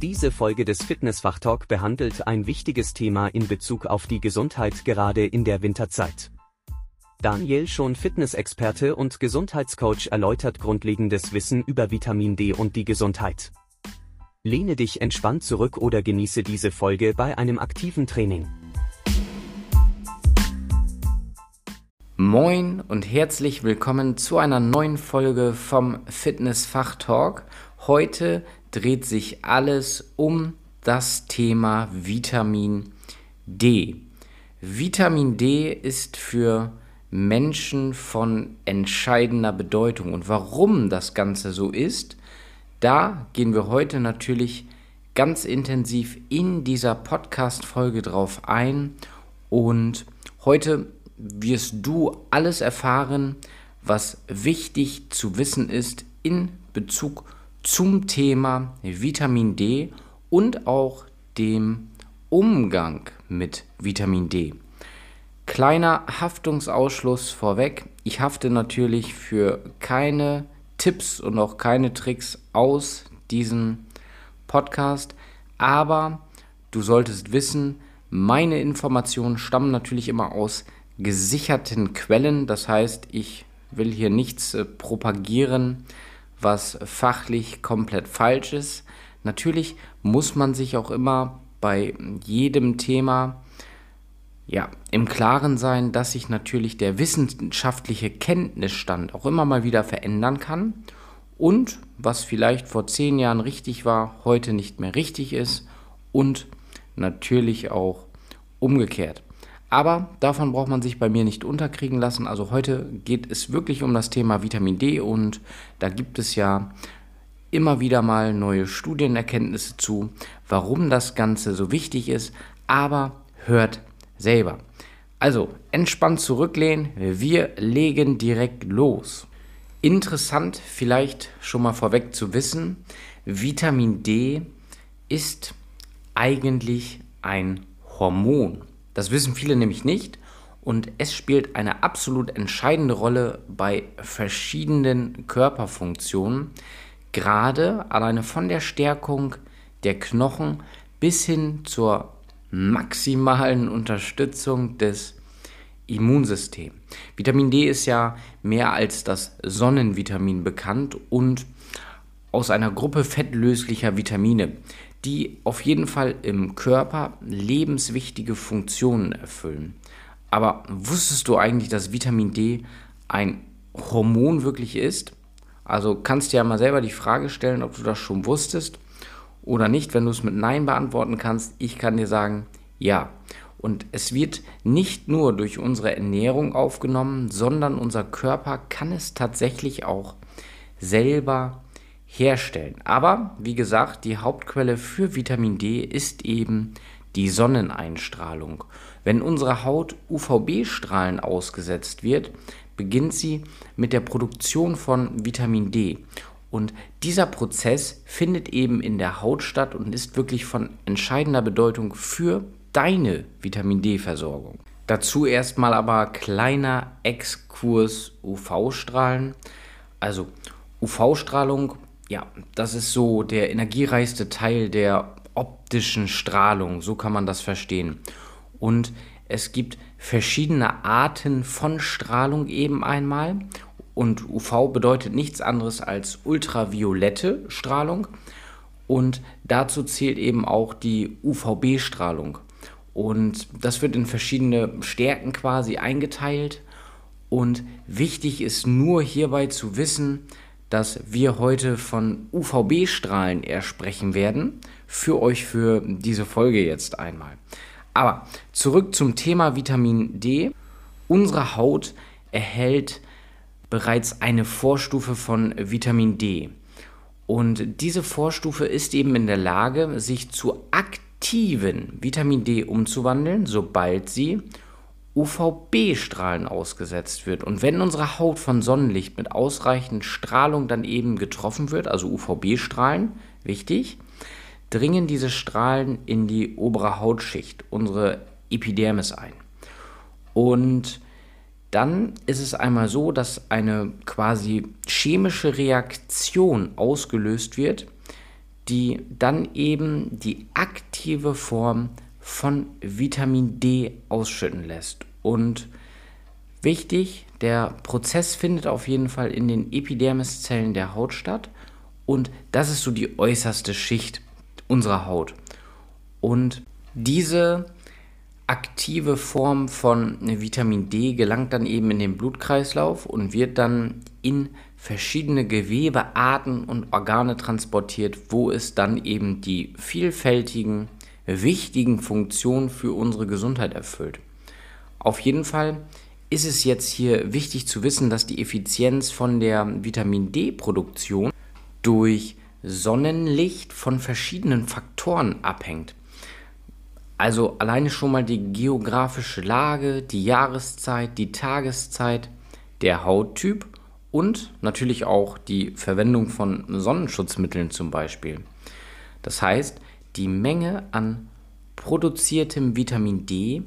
Diese Folge des Fitnessfachtalk behandelt ein wichtiges Thema in Bezug auf die Gesundheit gerade in der Winterzeit. Daniel schon Fitnessexperte und Gesundheitscoach erläutert grundlegendes Wissen über Vitamin D und die Gesundheit. Lehne dich entspannt zurück oder genieße diese Folge bei einem aktiven Training. Moin und herzlich willkommen zu einer neuen Folge vom Fitnessfachtalk. Heute dreht sich alles um das Thema Vitamin D. Vitamin D ist für Menschen von entscheidender Bedeutung. Und warum das Ganze so ist, da gehen wir heute natürlich ganz intensiv in dieser Podcast-Folge drauf ein. Und heute wirst du alles erfahren, was wichtig zu wissen ist in Bezug zum Thema Vitamin D und auch dem Umgang mit Vitamin D. Kleiner Haftungsausschluss vorweg. Ich hafte natürlich für keine Tipps und auch keine Tricks aus diesem Podcast, aber du solltest wissen, meine Informationen stammen natürlich immer aus gesicherten Quellen. Das heißt, ich will hier nichts äh, propagieren, was fachlich komplett falsch ist. Natürlich muss man sich auch immer bei jedem Thema ja, im Klaren sein, dass sich natürlich der wissenschaftliche Kenntnisstand auch immer mal wieder verändern kann und was vielleicht vor zehn Jahren richtig war, heute nicht mehr richtig ist und natürlich auch umgekehrt. Aber davon braucht man sich bei mir nicht unterkriegen lassen. Also heute geht es wirklich um das Thema Vitamin D und da gibt es ja immer wieder mal neue Studienerkenntnisse zu, warum das Ganze so wichtig ist. Aber hört selber. Also entspannt zurücklehnen, wir legen direkt los. Interessant vielleicht schon mal vorweg zu wissen, Vitamin D ist eigentlich ein Hormon. Das wissen viele nämlich nicht und es spielt eine absolut entscheidende Rolle bei verschiedenen Körperfunktionen, gerade alleine von der Stärkung der Knochen bis hin zur maximalen Unterstützung des Immunsystems. Vitamin D ist ja mehr als das Sonnenvitamin bekannt und aus einer Gruppe fettlöslicher Vitamine, die auf jeden Fall im Körper lebenswichtige Funktionen erfüllen. Aber wusstest du eigentlich, dass Vitamin D ein Hormon wirklich ist? Also kannst du ja mal selber die Frage stellen, ob du das schon wusstest oder nicht. Wenn du es mit Nein beantworten kannst, ich kann dir sagen, ja. Und es wird nicht nur durch unsere Ernährung aufgenommen, sondern unser Körper kann es tatsächlich auch selber herstellen. Aber wie gesagt, die Hauptquelle für Vitamin D ist eben die Sonneneinstrahlung. Wenn unsere Haut UVB-Strahlen ausgesetzt wird, beginnt sie mit der Produktion von Vitamin D. Und dieser Prozess findet eben in der Haut statt und ist wirklich von entscheidender Bedeutung für deine Vitamin D-Versorgung. Dazu erstmal aber kleiner Exkurs UV-Strahlen. Also UV-Strahlung, ja, das ist so der energiereichste Teil der optischen Strahlung, so kann man das verstehen. Und es gibt verschiedene Arten von Strahlung eben einmal und UV bedeutet nichts anderes als ultraviolette Strahlung. Und dazu zählt eben auch die UVB-Strahlung. Und das wird in verschiedene Stärken quasi eingeteilt. Und wichtig ist nur hierbei zu wissen, dass wir heute von UVB-Strahlen eher sprechen werden. Für euch für diese Folge jetzt einmal. Aber zurück zum Thema Vitamin D. Unsere Haut erhält bereits eine Vorstufe von Vitamin D. Und diese Vorstufe ist eben in der Lage, sich zu aktiven Vitamin D umzuwandeln, sobald sie UVB-Strahlen ausgesetzt wird. Und wenn unsere Haut von Sonnenlicht mit ausreichend Strahlung dann eben getroffen wird, also UVB-Strahlen, wichtig, dringen diese Strahlen in die obere Hautschicht, unsere Epidermis ein. Und dann ist es einmal so, dass eine quasi chemische Reaktion ausgelöst wird, die dann eben die aktive Form von Vitamin D ausschütten lässt. Und wichtig, der Prozess findet auf jeden Fall in den Epidermiszellen der Haut statt und das ist so die äußerste Schicht unserer Haut. Und diese aktive Form von Vitamin D gelangt dann eben in den Blutkreislauf und wird dann in verschiedene Gewebearten und Organe transportiert, wo es dann eben die vielfältigen, wichtigen Funktionen für unsere Gesundheit erfüllt. Auf jeden Fall ist es jetzt hier wichtig zu wissen, dass die Effizienz von der Vitamin D-Produktion durch Sonnenlicht von verschiedenen Faktoren abhängt. Also alleine schon mal die geografische Lage, die Jahreszeit, die Tageszeit, der Hauttyp und natürlich auch die Verwendung von Sonnenschutzmitteln zum Beispiel. Das heißt, die Menge an produziertem Vitamin D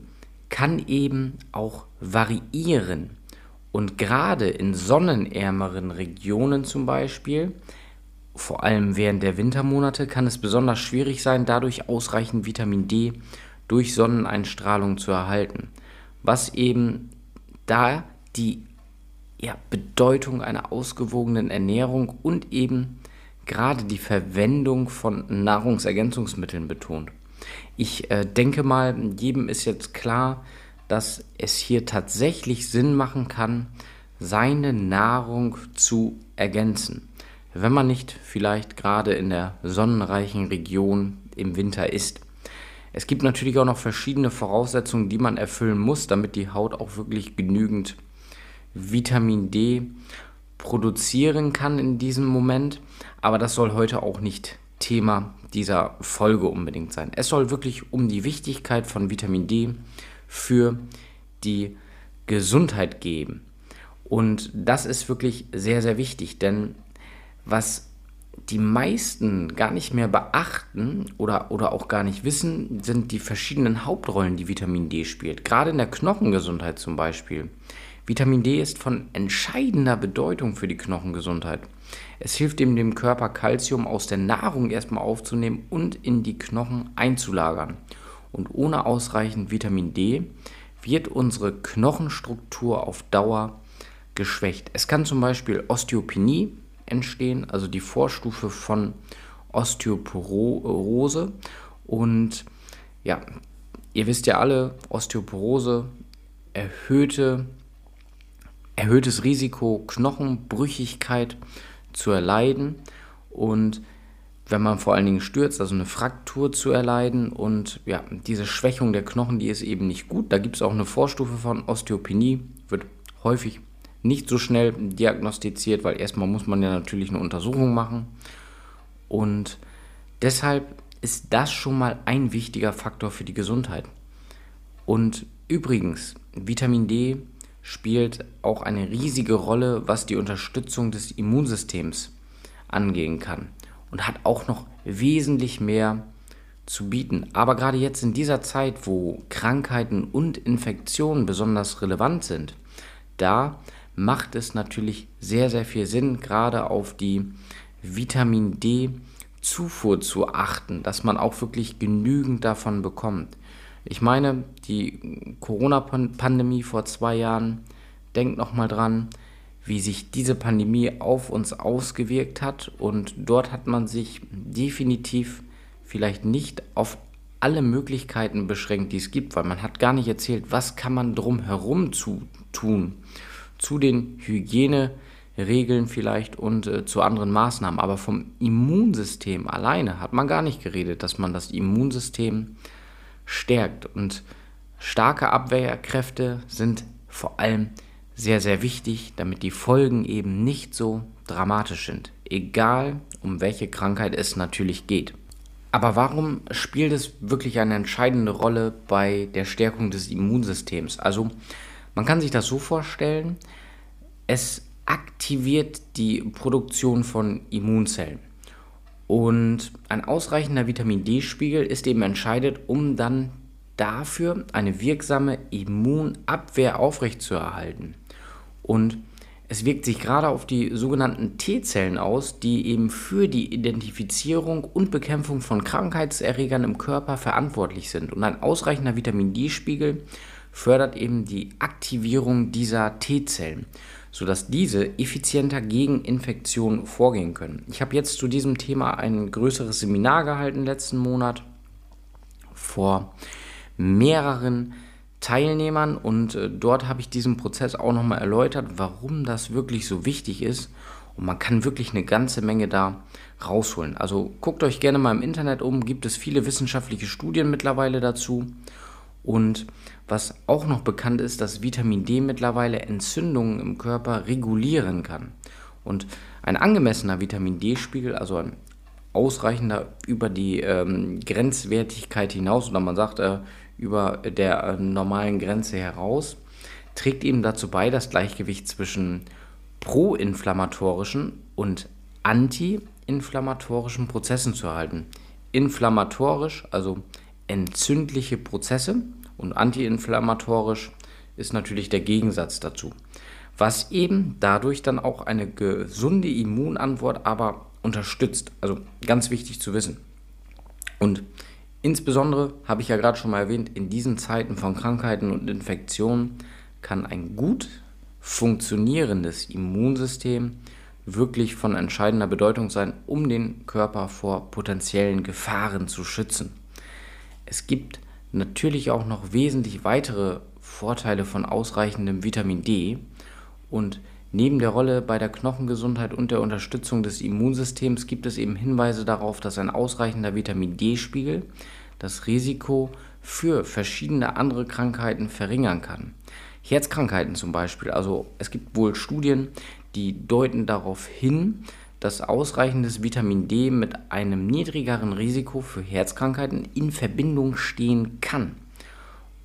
kann eben auch variieren. Und gerade in sonnenärmeren Regionen zum Beispiel, vor allem während der Wintermonate, kann es besonders schwierig sein, dadurch ausreichend Vitamin D durch Sonneneinstrahlung zu erhalten, was eben da die ja, Bedeutung einer ausgewogenen Ernährung und eben gerade die Verwendung von Nahrungsergänzungsmitteln betont. Ich äh, denke mal, jedem ist jetzt klar, dass es hier tatsächlich Sinn machen kann, seine Nahrung zu ergänzen. Wenn man nicht vielleicht gerade in der sonnenreichen Region im Winter ist. Es gibt natürlich auch noch verschiedene Voraussetzungen, die man erfüllen muss, damit die Haut auch wirklich genügend Vitamin D produzieren kann in diesem Moment. Aber das soll heute auch nicht Thema dieser Folge unbedingt sein. Es soll wirklich um die Wichtigkeit von Vitamin D für die Gesundheit gehen. Und das ist wirklich sehr, sehr wichtig, denn was die meisten gar nicht mehr beachten oder, oder auch gar nicht wissen, sind die verschiedenen Hauptrollen, die Vitamin D spielt. Gerade in der Knochengesundheit zum Beispiel. Vitamin D ist von entscheidender Bedeutung für die Knochengesundheit. Es hilft eben dem Körper Kalzium aus der Nahrung erstmal aufzunehmen und in die Knochen einzulagern. Und ohne ausreichend Vitamin D wird unsere Knochenstruktur auf Dauer geschwächt. Es kann zum Beispiel Osteopenie entstehen, also die Vorstufe von Osteoporose. Und ja, ihr wisst ja alle, Osteoporose erhöhte, erhöhtes Risiko, Knochenbrüchigkeit zu erleiden und wenn man vor allen Dingen stürzt, also eine Fraktur zu erleiden und ja, diese Schwächung der Knochen, die ist eben nicht gut. Da gibt es auch eine Vorstufe von Osteopenie, wird häufig nicht so schnell diagnostiziert, weil erstmal muss man ja natürlich eine Untersuchung machen. Und deshalb ist das schon mal ein wichtiger Faktor für die Gesundheit. Und übrigens, Vitamin D spielt auch eine riesige Rolle, was die Unterstützung des Immunsystems angehen kann und hat auch noch wesentlich mehr zu bieten. Aber gerade jetzt in dieser Zeit, wo Krankheiten und Infektionen besonders relevant sind, da macht es natürlich sehr, sehr viel Sinn, gerade auf die Vitamin D Zufuhr zu achten, dass man auch wirklich genügend davon bekommt. Ich meine, die Corona-Pandemie vor zwei Jahren, denkt nochmal dran, wie sich diese Pandemie auf uns ausgewirkt hat. Und dort hat man sich definitiv vielleicht nicht auf alle Möglichkeiten beschränkt, die es gibt, weil man hat gar nicht erzählt, was kann man drumherum zu tun zu den Hygieneregeln vielleicht und äh, zu anderen Maßnahmen. Aber vom Immunsystem alleine hat man gar nicht geredet, dass man das Immunsystem stärkt. Und starke Abwehrkräfte sind vor allem sehr, sehr wichtig, damit die Folgen eben nicht so dramatisch sind. Egal, um welche Krankheit es natürlich geht. Aber warum spielt es wirklich eine entscheidende Rolle bei der Stärkung des Immunsystems? Also man kann sich das so vorstellen, es aktiviert die Produktion von Immunzellen. Und ein ausreichender Vitamin D-Spiegel ist eben entscheidend, um dann dafür eine wirksame Immunabwehr aufrechtzuerhalten. Und es wirkt sich gerade auf die sogenannten T-Zellen aus, die eben für die Identifizierung und Bekämpfung von Krankheitserregern im Körper verantwortlich sind. Und ein ausreichender Vitamin D-Spiegel fördert eben die Aktivierung dieser T-Zellen, sodass diese effizienter gegen Infektionen vorgehen können. Ich habe jetzt zu diesem Thema ein größeres Seminar gehalten letzten Monat vor mehreren Teilnehmern und äh, dort habe ich diesen Prozess auch nochmal erläutert, warum das wirklich so wichtig ist und man kann wirklich eine ganze Menge da rausholen. Also guckt euch gerne mal im Internet um, gibt es viele wissenschaftliche Studien mittlerweile dazu und was auch noch bekannt ist, dass Vitamin D mittlerweile Entzündungen im Körper regulieren kann. Und ein angemessener Vitamin D-Spiegel, also ein ausreichender über die ähm, Grenzwertigkeit hinaus, oder man sagt, äh, über der äh, normalen Grenze heraus, trägt eben dazu bei, das Gleichgewicht zwischen proinflammatorischen und antiinflammatorischen Prozessen zu erhalten. Inflammatorisch, also entzündliche Prozesse und antiinflammatorisch ist natürlich der Gegensatz dazu. Was eben dadurch dann auch eine gesunde Immunantwort aber unterstützt. Also ganz wichtig zu wissen. Und Insbesondere, habe ich ja gerade schon mal erwähnt, in diesen Zeiten von Krankheiten und Infektionen kann ein gut funktionierendes Immunsystem wirklich von entscheidender Bedeutung sein, um den Körper vor potenziellen Gefahren zu schützen. Es gibt natürlich auch noch wesentlich weitere Vorteile von ausreichendem Vitamin D und Neben der Rolle bei der Knochengesundheit und der Unterstützung des Immunsystems gibt es eben Hinweise darauf, dass ein ausreichender Vitamin D-Spiegel das Risiko für verschiedene andere Krankheiten verringern kann. Herzkrankheiten zum Beispiel. Also es gibt wohl Studien, die deuten darauf hin, dass ausreichendes Vitamin D mit einem niedrigeren Risiko für Herzkrankheiten in Verbindung stehen kann.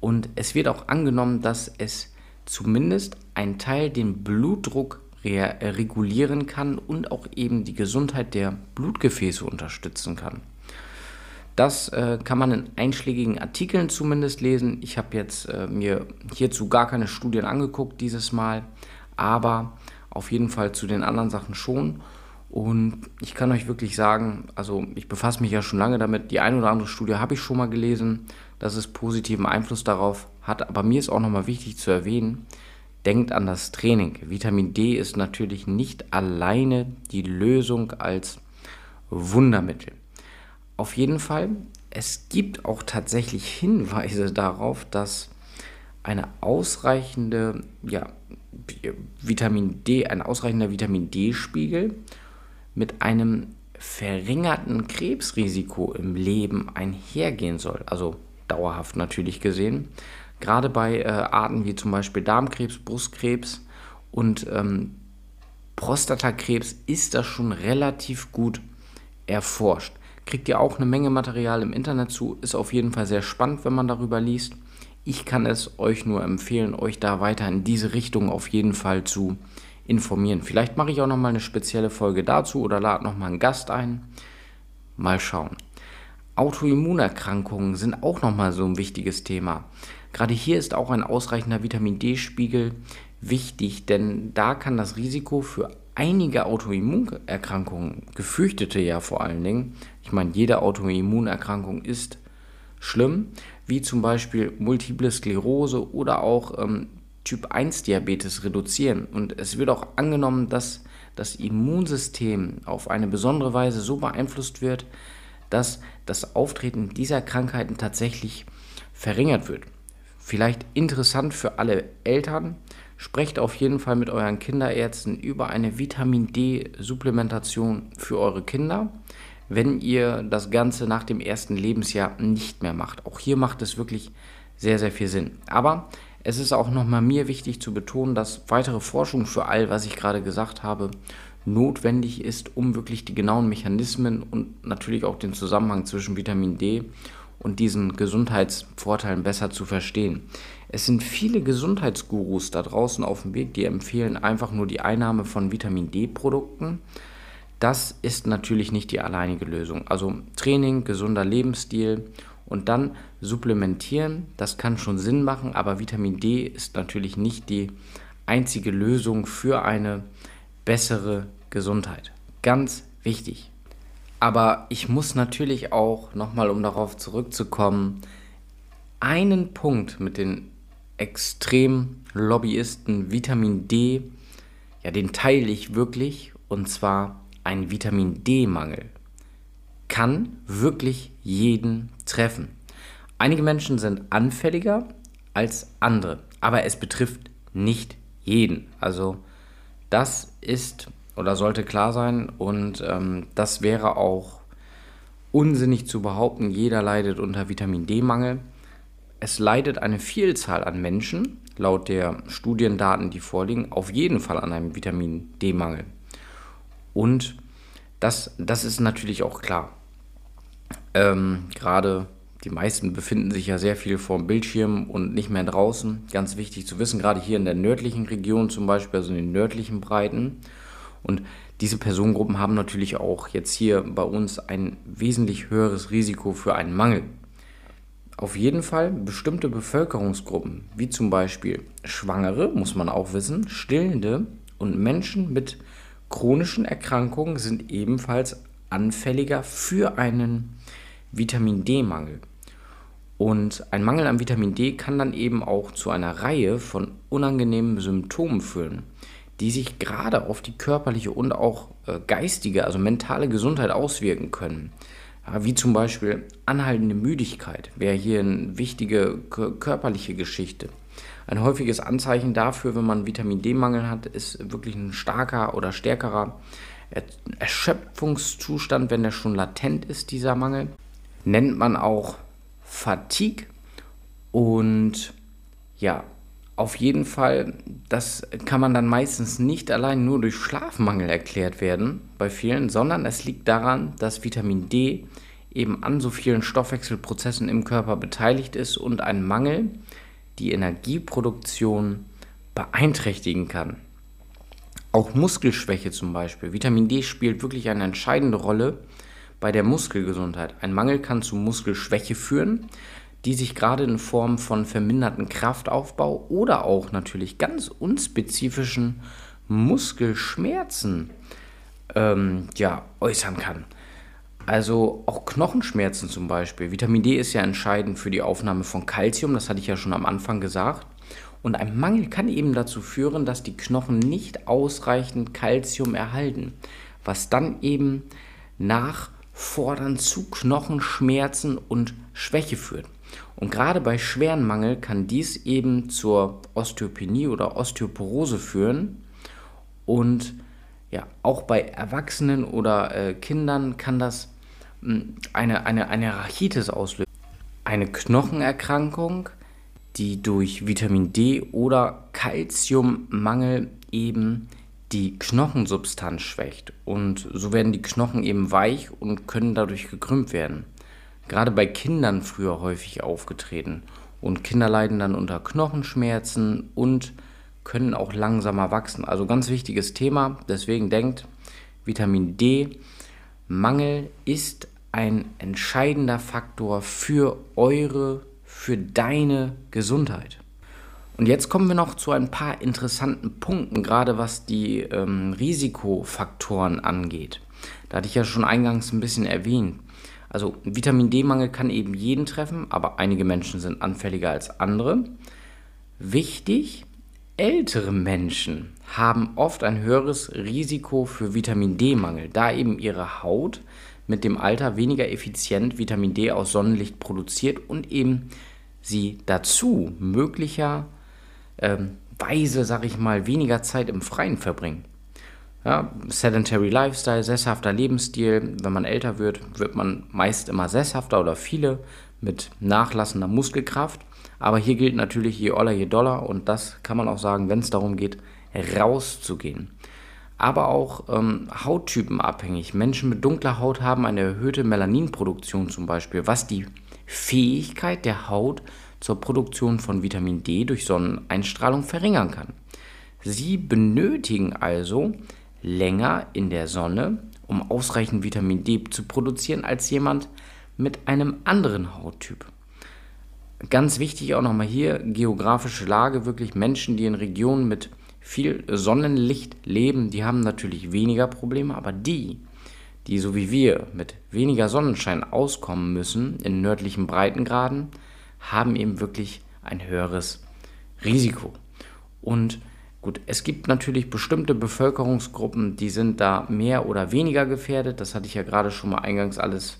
Und es wird auch angenommen, dass es zumindest ein Teil den Blutdruck regulieren kann und auch eben die Gesundheit der Blutgefäße unterstützen kann. Das äh, kann man in einschlägigen Artikeln zumindest lesen. Ich habe jetzt äh, mir hierzu gar keine Studien angeguckt dieses Mal, aber auf jeden Fall zu den anderen Sachen schon. Und ich kann euch wirklich sagen, also ich befasse mich ja schon lange damit, die eine oder andere Studie habe ich schon mal gelesen, dass es positiven Einfluss darauf hat. Aber mir ist auch nochmal wichtig zu erwähnen, denkt an das Training. Vitamin D ist natürlich nicht alleine die Lösung als Wundermittel. Auf jeden Fall, es gibt auch tatsächlich Hinweise darauf, dass eine ausreichende ja, Vitamin D, ein ausreichender Vitamin D-Spiegel mit einem verringerten Krebsrisiko im Leben einhergehen soll. Also dauerhaft natürlich gesehen. Gerade bei äh, Arten wie zum Beispiel Darmkrebs, Brustkrebs und ähm, Prostatakrebs ist das schon relativ gut erforscht. Kriegt ihr auch eine Menge Material im Internet zu, ist auf jeden Fall sehr spannend, wenn man darüber liest. Ich kann es euch nur empfehlen, euch da weiter in diese Richtung auf jeden Fall zu informieren. Vielleicht mache ich auch nochmal eine spezielle Folge dazu oder lade nochmal einen Gast ein. Mal schauen. Autoimmunerkrankungen sind auch nochmal so ein wichtiges Thema. Gerade hier ist auch ein ausreichender Vitamin D-Spiegel wichtig, denn da kann das Risiko für einige Autoimmunerkrankungen, gefürchtete ja vor allen Dingen, ich meine, jede Autoimmunerkrankung ist schlimm, wie zum Beispiel Multiple Sklerose oder auch ähm, Typ 1 Diabetes reduzieren. Und es wird auch angenommen, dass das Immunsystem auf eine besondere Weise so beeinflusst wird, dass das Auftreten dieser Krankheiten tatsächlich verringert wird. Vielleicht interessant für alle Eltern, sprecht auf jeden Fall mit euren Kinderärzten über eine Vitamin D-Supplementation für eure Kinder, wenn ihr das Ganze nach dem ersten Lebensjahr nicht mehr macht. Auch hier macht es wirklich sehr, sehr viel Sinn. Aber es ist auch nochmal mir wichtig zu betonen, dass weitere Forschung für all, was ich gerade gesagt habe, notwendig ist, um wirklich die genauen Mechanismen und natürlich auch den Zusammenhang zwischen Vitamin D und diesen Gesundheitsvorteilen besser zu verstehen. Es sind viele Gesundheitsgurus da draußen auf dem Weg, die empfehlen einfach nur die Einnahme von Vitamin D-Produkten. Das ist natürlich nicht die alleinige Lösung. Also Training, gesunder Lebensstil und dann supplementieren, das kann schon Sinn machen, aber Vitamin D ist natürlich nicht die einzige Lösung für eine bessere Gesundheit. Ganz wichtig. Aber ich muss natürlich auch nochmal, um darauf zurückzukommen, einen Punkt mit den extrem Lobbyisten Vitamin D, ja, den teile ich wirklich, und zwar ein Vitamin D-Mangel kann wirklich jeden treffen. Einige Menschen sind anfälliger als andere, aber es betrifft nicht jeden. Also das ist oder sollte klar sein und ähm, das wäre auch unsinnig zu behaupten, jeder leidet unter Vitamin D-Mangel. Es leidet eine Vielzahl an Menschen, laut der Studiendaten, die vorliegen, auf jeden Fall an einem Vitamin D-Mangel. Und das, das ist natürlich auch klar. Ähm, Gerade die meisten befinden sich ja sehr viel vor dem Bildschirm und nicht mehr draußen. Ganz wichtig zu wissen, gerade hier in der nördlichen Region zum Beispiel, also in den nördlichen Breiten. Und diese Personengruppen haben natürlich auch jetzt hier bei uns ein wesentlich höheres Risiko für einen Mangel. Auf jeden Fall bestimmte Bevölkerungsgruppen, wie zum Beispiel Schwangere, muss man auch wissen, Stillende und Menschen mit chronischen Erkrankungen sind ebenfalls anfälliger für einen Vitamin D-Mangel. Und ein Mangel an Vitamin D kann dann eben auch zu einer Reihe von unangenehmen Symptomen führen, die sich gerade auf die körperliche und auch äh, geistige, also mentale Gesundheit auswirken können. Ja, wie zum Beispiel anhaltende Müdigkeit wäre hier eine wichtige körperliche Geschichte. Ein häufiges Anzeichen dafür, wenn man Vitamin D-Mangel hat, ist wirklich ein starker oder stärkerer Erschöpfungszustand, wenn der schon latent ist, dieser Mangel nennt man auch Fatigue. Und ja, auf jeden Fall, das kann man dann meistens nicht allein nur durch Schlafmangel erklärt werden bei vielen, sondern es liegt daran, dass Vitamin D eben an so vielen Stoffwechselprozessen im Körper beteiligt ist und ein Mangel die Energieproduktion beeinträchtigen kann. Auch Muskelschwäche zum Beispiel. Vitamin D spielt wirklich eine entscheidende Rolle bei der Muskelgesundheit. Ein Mangel kann zu Muskelschwäche führen, die sich gerade in Form von verminderten Kraftaufbau oder auch natürlich ganz unspezifischen Muskelschmerzen ähm, ja, äußern kann. Also auch Knochenschmerzen zum Beispiel. Vitamin D ist ja entscheidend für die Aufnahme von Kalzium, das hatte ich ja schon am Anfang gesagt. Und ein Mangel kann eben dazu führen, dass die Knochen nicht ausreichend Kalzium erhalten, was dann eben nach fordern zu Knochenschmerzen und Schwäche führt. Und gerade bei schweren Mangel kann dies eben zur Osteopenie oder Osteoporose führen. Und ja, auch bei Erwachsenen oder äh, Kindern kann das mh, hm, eine, eine, eine Rachitis auslösen. Eine Knochenerkrankung, die durch Vitamin D oder Calciummangel eben die Knochensubstanz schwächt und so werden die Knochen eben weich und können dadurch gekrümmt werden. Gerade bei Kindern früher häufig aufgetreten und Kinder leiden dann unter Knochenschmerzen und können auch langsamer wachsen. Also ganz wichtiges Thema, deswegen denkt, Vitamin D Mangel ist ein entscheidender Faktor für eure, für deine Gesundheit. Und jetzt kommen wir noch zu ein paar interessanten Punkten, gerade was die ähm, Risikofaktoren angeht. Da hatte ich ja schon eingangs ein bisschen erwähnt. Also Vitamin D-Mangel kann eben jeden treffen, aber einige Menschen sind anfälliger als andere. Wichtig, ältere Menschen haben oft ein höheres Risiko für Vitamin D-Mangel, da eben ihre Haut mit dem Alter weniger effizient Vitamin D aus Sonnenlicht produziert und eben sie dazu möglicher ähm, weise, sag ich mal, weniger Zeit im Freien verbringen. Ja, sedentary Lifestyle, sesshafter Lebensstil. Wenn man älter wird, wird man meist immer sesshafter oder viele mit nachlassender Muskelkraft. Aber hier gilt natürlich je Oller, je Dollar. Und das kann man auch sagen, wenn es darum geht, rauszugehen. Aber auch ähm, Hauttypen abhängig. Menschen mit dunkler Haut haben eine erhöhte Melaninproduktion zum Beispiel, was die Fähigkeit der Haut zur Produktion von Vitamin D durch Sonneneinstrahlung verringern kann. Sie benötigen also länger in der Sonne, um ausreichend Vitamin D zu produzieren, als jemand mit einem anderen Hauttyp. Ganz wichtig auch nochmal hier, geografische Lage, wirklich Menschen, die in Regionen mit viel Sonnenlicht leben, die haben natürlich weniger Probleme, aber die, die so wie wir mit weniger Sonnenschein auskommen müssen in nördlichen Breitengraden, haben eben wirklich ein höheres Risiko. Und gut, es gibt natürlich bestimmte Bevölkerungsgruppen, die sind da mehr oder weniger gefährdet. Das hatte ich ja gerade schon mal eingangs alles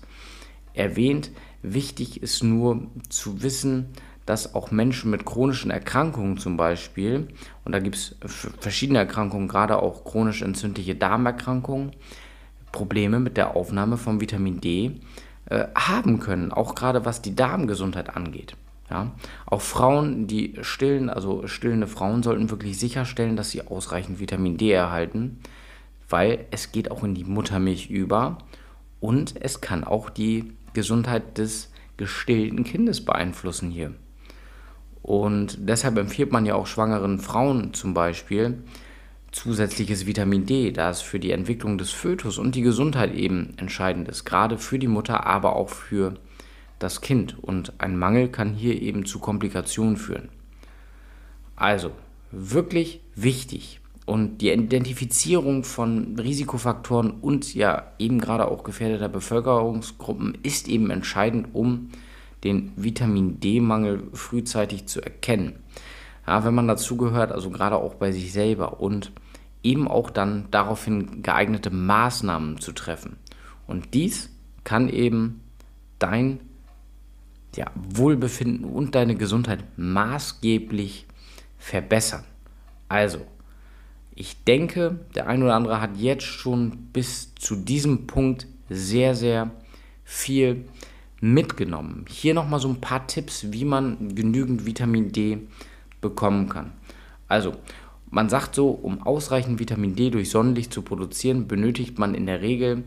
erwähnt. Wichtig ist nur zu wissen, dass auch Menschen mit chronischen Erkrankungen zum Beispiel, und da gibt es verschiedene Erkrankungen, gerade auch chronisch entzündliche Darmerkrankungen, Probleme mit der Aufnahme von Vitamin D äh, haben können, auch gerade was die Darmgesundheit angeht. Ja? Auch Frauen, die stillen, also stillende Frauen, sollten wirklich sicherstellen, dass sie ausreichend Vitamin D erhalten, weil es geht auch in die Muttermilch über und es kann auch die Gesundheit des gestillten Kindes beeinflussen hier. Und deshalb empfiehlt man ja auch schwangeren Frauen zum Beispiel zusätzliches Vitamin D, da es für die Entwicklung des Fötus und die Gesundheit eben entscheidend ist, gerade für die Mutter, aber auch für das Kind. Und ein Mangel kann hier eben zu Komplikationen führen. Also, wirklich wichtig. Und die Identifizierung von Risikofaktoren und ja eben gerade auch gefährdeter Bevölkerungsgruppen ist eben entscheidend, um den Vitamin D-Mangel frühzeitig zu erkennen. Ja, wenn man dazugehört, also gerade auch bei sich selber und eben auch dann daraufhin geeignete Maßnahmen zu treffen. Und dies kann eben dein ja, Wohlbefinden und deine Gesundheit maßgeblich verbessern. Also, ich denke, der ein oder andere hat jetzt schon bis zu diesem Punkt sehr, sehr viel mitgenommen. Hier nochmal so ein paar Tipps, wie man genügend Vitamin D bekommen kann. Also, man sagt so, um ausreichend Vitamin D durch Sonnenlicht zu produzieren, benötigt man in der Regel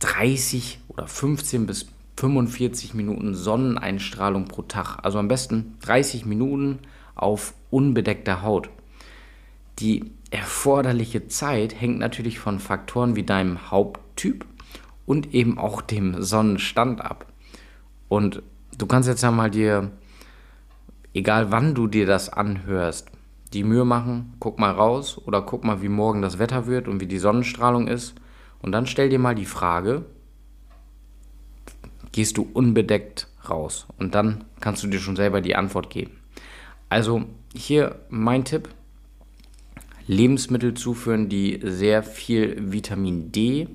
30 oder 15 bis 45 Minuten Sonneneinstrahlung pro Tag. Also am besten 30 Minuten auf unbedeckter Haut. Die erforderliche Zeit hängt natürlich von Faktoren wie deinem Haupttyp und eben auch dem Sonnenstand ab. Und du kannst jetzt ja mal dir, egal wann du dir das anhörst, die Mühe machen, guck mal raus oder guck mal, wie morgen das Wetter wird und wie die Sonnenstrahlung ist. Und dann stell dir mal die Frage, gehst du unbedeckt raus? Und dann kannst du dir schon selber die Antwort geben. Also hier mein Tipp, Lebensmittel zuführen, die sehr viel Vitamin D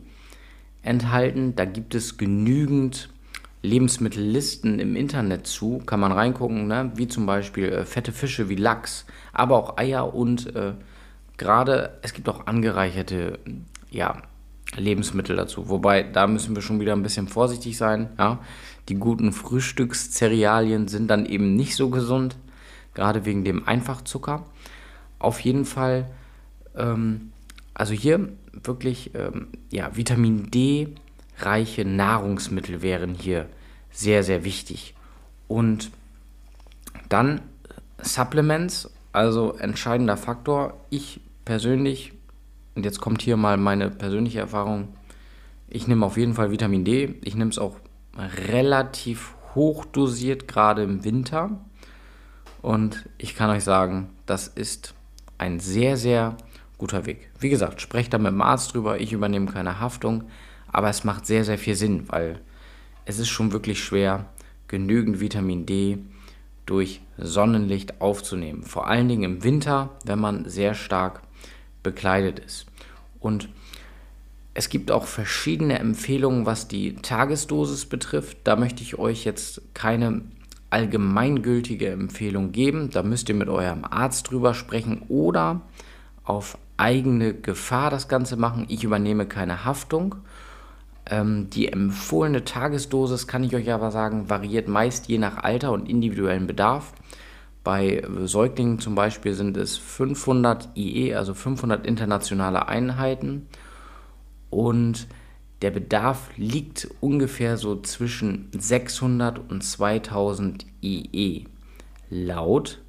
enthalten. Da gibt es genügend Lebensmittellisten im Internet zu, kann man reingucken, ne? wie zum Beispiel äh, fette Fische wie Lachs, aber auch Eier und äh, gerade es gibt auch angereicherte ja, Lebensmittel dazu. Wobei, da müssen wir schon wieder ein bisschen vorsichtig sein. Ja? Die guten Frühstückszerealien sind dann eben nicht so gesund, gerade wegen dem Einfachzucker. Auf jeden Fall, ähm, also hier wirklich, ähm, ja, Vitamin D reiche Nahrungsmittel wären hier sehr, sehr wichtig. Und dann Supplements, also entscheidender Faktor. Ich persönlich, und jetzt kommt hier mal meine persönliche Erfahrung, ich nehme auf jeden Fall Vitamin D. Ich nehme es auch relativ hoch dosiert, gerade im Winter. Und ich kann euch sagen, das ist ein sehr, sehr guter Weg. Wie gesagt, sprecht da mit dem Arzt drüber. Ich übernehme keine Haftung. Aber es macht sehr, sehr viel Sinn, weil es ist schon wirklich schwer, genügend Vitamin D durch Sonnenlicht aufzunehmen. Vor allen Dingen im Winter, wenn man sehr stark bekleidet ist. Und es gibt auch verschiedene Empfehlungen, was die Tagesdosis betrifft. Da möchte ich euch jetzt keine allgemeingültige Empfehlung geben. Da müsst ihr mit eurem Arzt drüber sprechen oder auf eigene Gefahr das Ganze machen. Ich übernehme keine Haftung die empfohlene Tagesdosis, kann ich euch aber sagen, variiert meist je nach Alter und individuellem Bedarf. Bei Säuglingen zum Beispiel sind es 500 IE, also 500 internationale Einheiten. Und der Bedarf liegt ungefähr so zwischen 600 und 2000 IE laut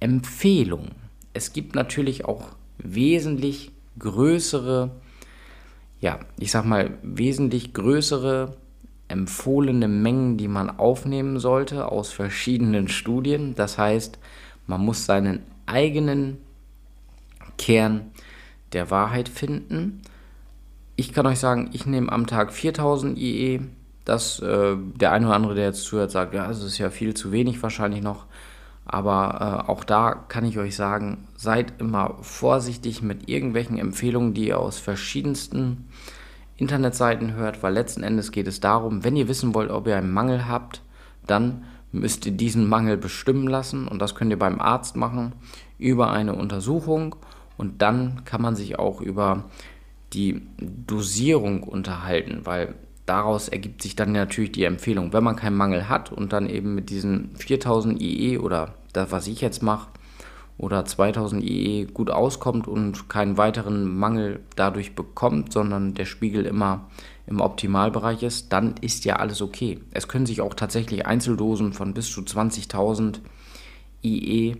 Empfehlung. Es gibt natürlich auch wesentlich größere ja, ich sag mal, wesentlich größere empfohlene Mengen, die man aufnehmen sollte aus verschiedenen Studien. Das heißt, man muss seinen eigenen Kern der Wahrheit finden. Ich kann euch sagen, ich nehme am Tag 4000 IE. Das, äh, der eine oder andere, der jetzt zuhört, sagt, ja, das ist ja viel zu wenig wahrscheinlich noch. Aber äh, auch da kann ich euch sagen, seid immer vorsichtig mit irgendwelchen Empfehlungen, die ihr aus verschiedensten Internetseiten hört, weil letzten Endes geht es darum, wenn ihr wissen wollt, ob ihr einen Mangel habt, dann müsst ihr diesen Mangel bestimmen lassen und das könnt ihr beim Arzt machen über eine Untersuchung und dann kann man sich auch über die Dosierung unterhalten, weil daraus ergibt sich dann natürlich die Empfehlung, wenn man keinen Mangel hat und dann eben mit diesen 4000 IE oder das, was ich jetzt mache, oder 2000 IE gut auskommt und keinen weiteren Mangel dadurch bekommt, sondern der Spiegel immer im Optimalbereich ist, dann ist ja alles okay. Es können sich auch tatsächlich Einzeldosen von bis zu 20.000 IE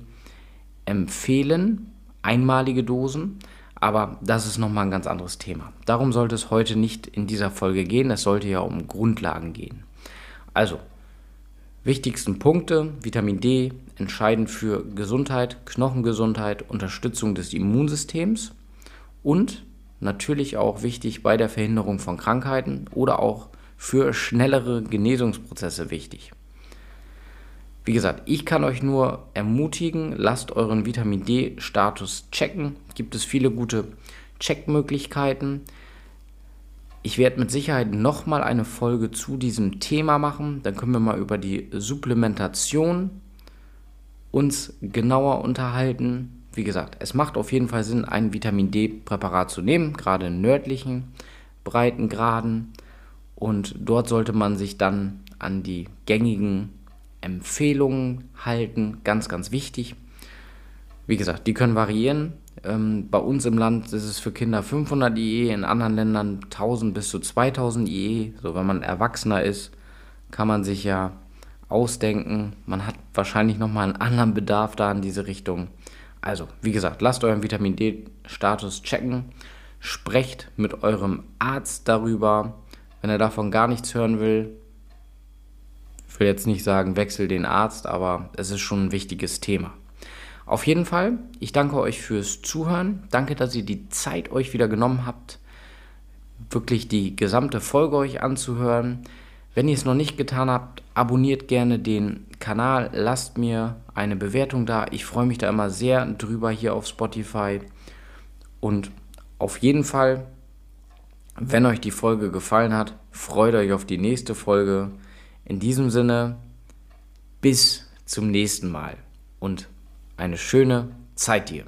empfehlen, einmalige Dosen, aber das ist nochmal ein ganz anderes Thema. Darum sollte es heute nicht in dieser Folge gehen, es sollte ja um Grundlagen gehen. Also, wichtigsten Punkte, Vitamin D, entscheidend für Gesundheit, Knochengesundheit, Unterstützung des Immunsystems und natürlich auch wichtig bei der Verhinderung von Krankheiten oder auch für schnellere Genesungsprozesse wichtig. Wie gesagt, ich kann euch nur ermutigen, lasst euren Vitamin D-Status checken. Gibt es viele gute Checkmöglichkeiten. Ich werde mit Sicherheit nochmal eine Folge zu diesem Thema machen. Dann können wir mal über die Supplementation uns genauer unterhalten. Wie gesagt, es macht auf jeden Fall Sinn, ein Vitamin D-Präparat zu nehmen, gerade in nördlichen Breitengraden. Und dort sollte man sich dann an die gängigen Empfehlungen halten. Ganz, ganz wichtig. Wie gesagt, die können variieren. Ähm, bei uns im Land ist es für Kinder 500 IE, in anderen Ländern 1000 bis zu 2000 IE. So, wenn man Erwachsener ist, kann man sich ja ausdenken. Man hat wahrscheinlich nochmal einen anderen Bedarf da in diese Richtung. Also, wie gesagt, lasst euren Vitamin D-Status checken. Sprecht mit eurem Arzt darüber. Wenn er davon gar nichts hören will, ich will jetzt nicht sagen, wechsel den Arzt, aber es ist schon ein wichtiges Thema. Auf jeden Fall, ich danke euch fürs Zuhören. Danke, dass ihr die Zeit euch wieder genommen habt, wirklich die gesamte Folge euch anzuhören. Wenn ihr es noch nicht getan habt, abonniert gerne den Kanal, lasst mir eine Bewertung da. Ich freue mich da immer sehr drüber hier auf Spotify. Und auf jeden Fall, wenn euch die Folge gefallen hat, freut euch auf die nächste Folge. In diesem Sinne, bis zum nächsten Mal und eine schöne Zeit dir.